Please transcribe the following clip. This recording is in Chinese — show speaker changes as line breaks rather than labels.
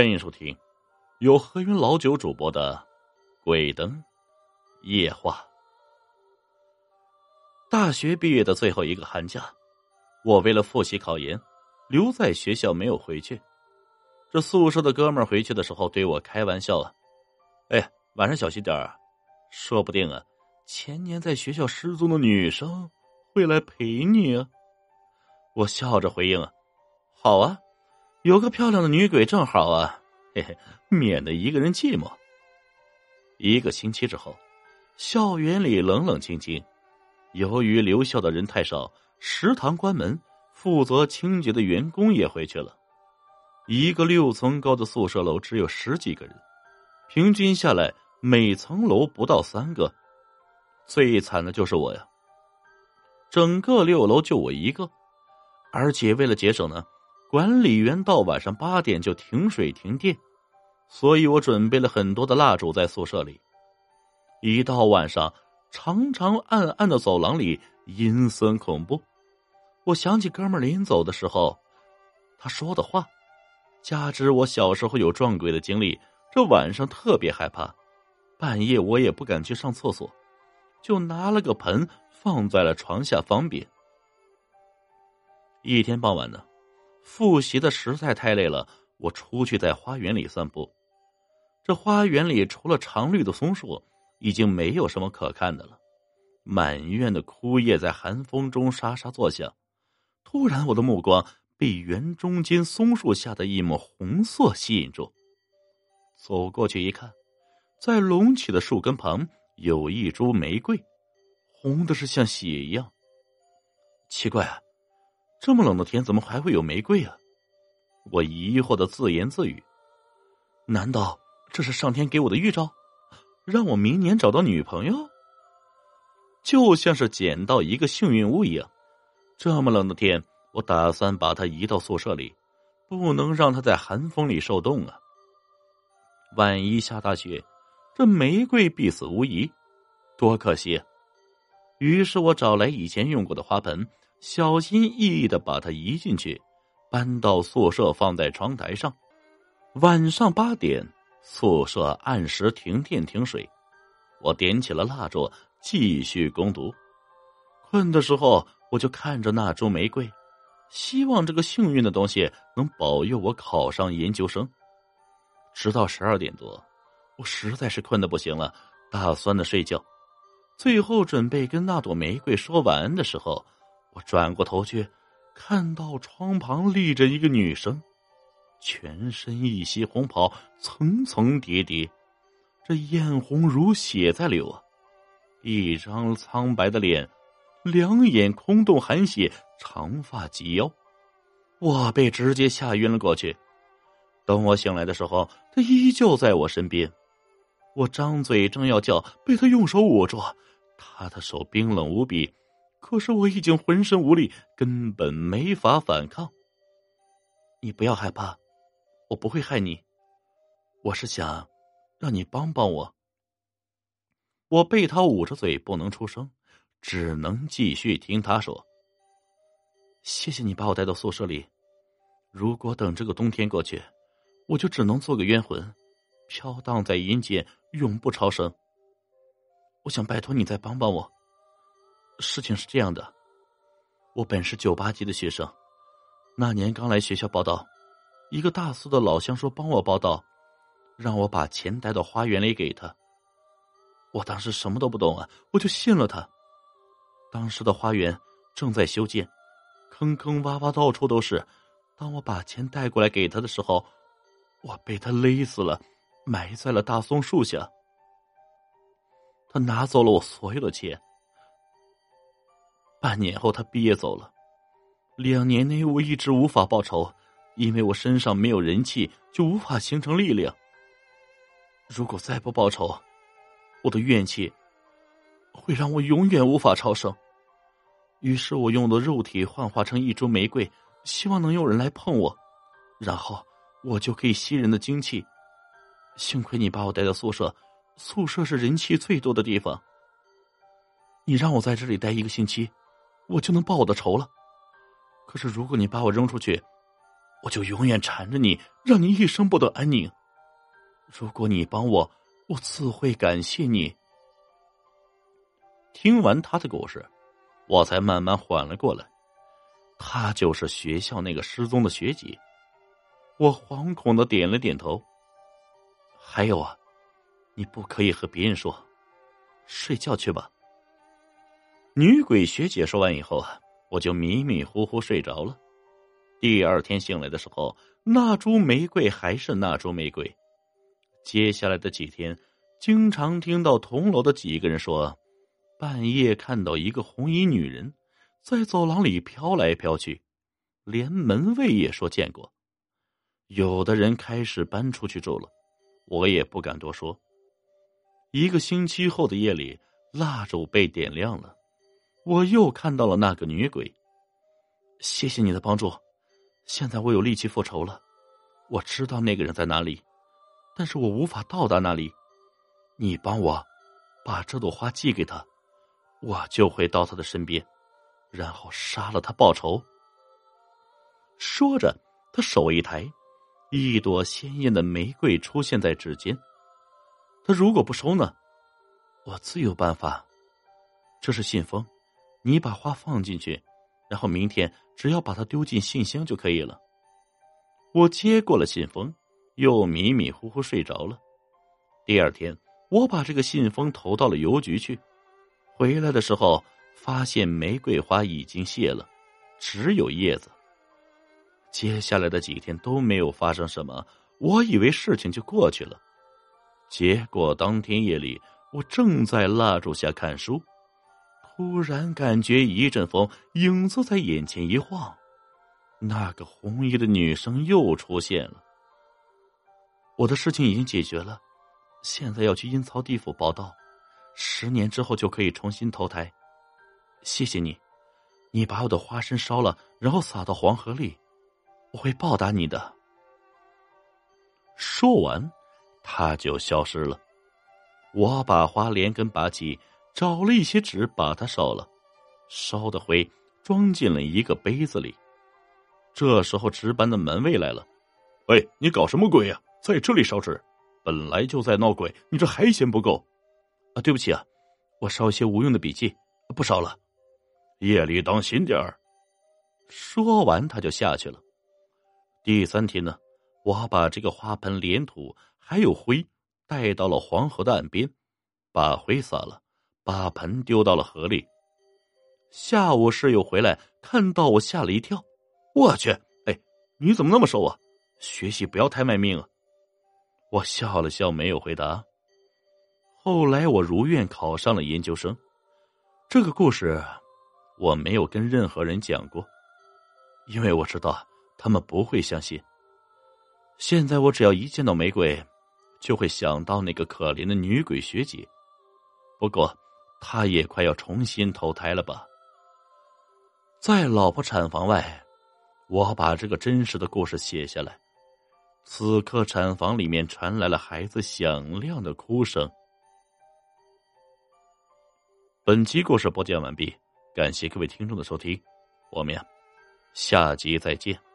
欢迎收听由何云老九主播的《鬼灯夜话》。大学毕业的最后一个寒假，我为了复习考研，留在学校没有回去。这宿舍的哥们儿回去的时候对我开玩笑啊：“哎，晚上小心点儿，说不定啊，前年在学校失踪的女生会来陪你啊。”我笑着回应：“啊，好啊。”有个漂亮的女鬼正好啊，嘿嘿，免得一个人寂寞。一个星期之后，校园里冷冷清清。由于留校的人太少，食堂关门，负责清洁的员工也回去了。一个六层高的宿舍楼只有十几个人，平均下来每层楼不到三个。最惨的就是我呀，整个六楼就我一个，而且为了节省呢。管理员到晚上八点就停水停电，所以我准备了很多的蜡烛在宿舍里。一到晚上，长长暗暗的走廊里阴森恐怖。我想起哥们临走的时候他说的话，加之我小时候有撞鬼的经历，这晚上特别害怕。半夜我也不敢去上厕所，就拿了个盆放在了床下方便。一天傍晚呢。复习的实在太累了，我出去在花园里散步。这花园里除了常绿的松树，已经没有什么可看的了。满院的枯叶在寒风中沙沙作响。突然，我的目光被园中间松树下的一抹红色吸引住。走过去一看，在隆起的树根旁有一株玫瑰，红的是像血一样。奇怪啊！这么冷的天，怎么还会有玫瑰啊？我疑惑的自言自语：难道这是上天给我的预兆，让我明年找到女朋友？就像是捡到一个幸运物一样。这么冷的天，我打算把它移到宿舍里，不能让它在寒风里受冻啊！万一下大雪，这玫瑰必死无疑，多可惜！于是我找来以前用过的花盆。小心翼翼的把它移进去，搬到宿舍，放在窗台上。晚上八点，宿舍按时停电停水。我点起了蜡烛，继续攻读。困的时候，我就看着那株玫瑰，希望这个幸运的东西能保佑我考上研究生。直到十二点多，我实在是困得不行了，打算的睡觉。最后准备跟那朵玫瑰说晚安的时候。我转过头去，看到窗旁立着一个女生，全身一袭红袍，层层叠叠，这艳红如血在流啊！一张苍白的脸，两眼空洞含血，长发及腰，我被直接吓晕了过去。等我醒来的时候，她依旧在我身边。我张嘴正要叫，被她用手捂住，她的手冰冷无比。可是我已经浑身无力，根本没法反抗。你不要害怕，我不会害你。我是想让你帮帮我。我被他捂着嘴不能出声，只能继续听他说。谢谢你把我带到宿舍里。如果等这个冬天过去，我就只能做个冤魂，飘荡在阴间，永不超生。我想拜托你再帮帮我。事情是这样的，我本是九八级的学生，那年刚来学校报道，一个大四的老乡说帮我报道，让我把钱带到花园里给他。我当时什么都不懂啊，我就信了他。当时的花园正在修建，坑坑洼洼到处都是。当我把钱带过来给他的时候，我被他勒死了，埋在了大松树下。他拿走了我所有的钱。半年后，他毕业走了。两年内，我一直无法报仇，因为我身上没有人气，就无法形成力量。如果再不报仇，我的怨气会让我永远无法超生。于是我用的肉体幻化成一株玫瑰，希望能有人来碰我，然后我就可以吸人的精气。幸亏你把我带到宿舍，宿舍是人气最多的地方。你让我在这里待一个星期。我就能报我的仇了。可是如果你把我扔出去，我就永远缠着你，让你一生不得安宁。如果你帮我，我自会感谢你。听完他的故事，我才慢慢缓了过来。他就是学校那个失踪的学姐。我惶恐的点了点头。还有啊，你不可以和别人说。睡觉去吧。女鬼学姐说完以后啊，我就迷迷糊糊睡着了。第二天醒来的时候，那株玫瑰还是那株玫瑰。接下来的几天，经常听到同楼的几个人说，半夜看到一个红衣女人在走廊里飘来飘去，连门卫也说见过。有的人开始搬出去住了，我也不敢多说。一个星期后的夜里，蜡烛被点亮了，我又看到了那个女鬼。谢谢你的帮助，现在我有力气复仇了。我知道那个人在哪里，但是我无法到达那里。你帮我把这朵花寄给他，我就会到他的身边，然后杀了他报仇。说着，他手一抬，一朵鲜艳的玫瑰出现在指尖。他如果不收呢？我自有办法。这是信封，你把花放进去，然后明天只要把它丢进信箱就可以了。我接过了信封，又迷迷糊糊睡着了。第二天，我把这个信封投到了邮局去。回来的时候，发现玫瑰花已经谢了，只有叶子。接下来的几天都没有发生什么，我以为事情就过去了。结果当天夜里，我正在蜡烛下看书，突然感觉一阵风，影子在眼前一晃，那个红衣的女生又出现了。我的事情已经解决了，现在要去阴曹地府报道，十年之后就可以重新投胎。谢谢你，你把我的花生烧了，然后撒到黄河里，我会报答你的。说完。他就消失了。我把花连根拔起，找了一些纸把它烧了，烧的灰装进了一个杯子里。这时候值班的门卫来了：“喂，你搞什么鬼呀？在这里烧纸？本来就在闹鬼，你这还嫌不够？”啊，对不起啊，我烧些无用的笔记，不烧了。夜里当心点儿。说完，他就下去了。第三天呢，我把这个花盆连土。还有灰，带到了黄河的岸边，把灰撒了，把盆丢到了河里。下午室友回来，看到我吓了一跳。我去，哎，你怎么那么瘦啊？学习不要太卖命啊！我笑了笑，没有回答。后来我如愿考上了研究生。这个故事我没有跟任何人讲过，因为我知道他们不会相信。现在我只要一见到玫瑰。就会想到那个可怜的女鬼学姐，不过他也快要重新投胎了吧。在老婆产房外，我把这个真实的故事写下来。此刻产房里面传来了孩子响亮的哭声。本集故事播讲完毕，感谢各位听众的收听，我们呀，下集再见。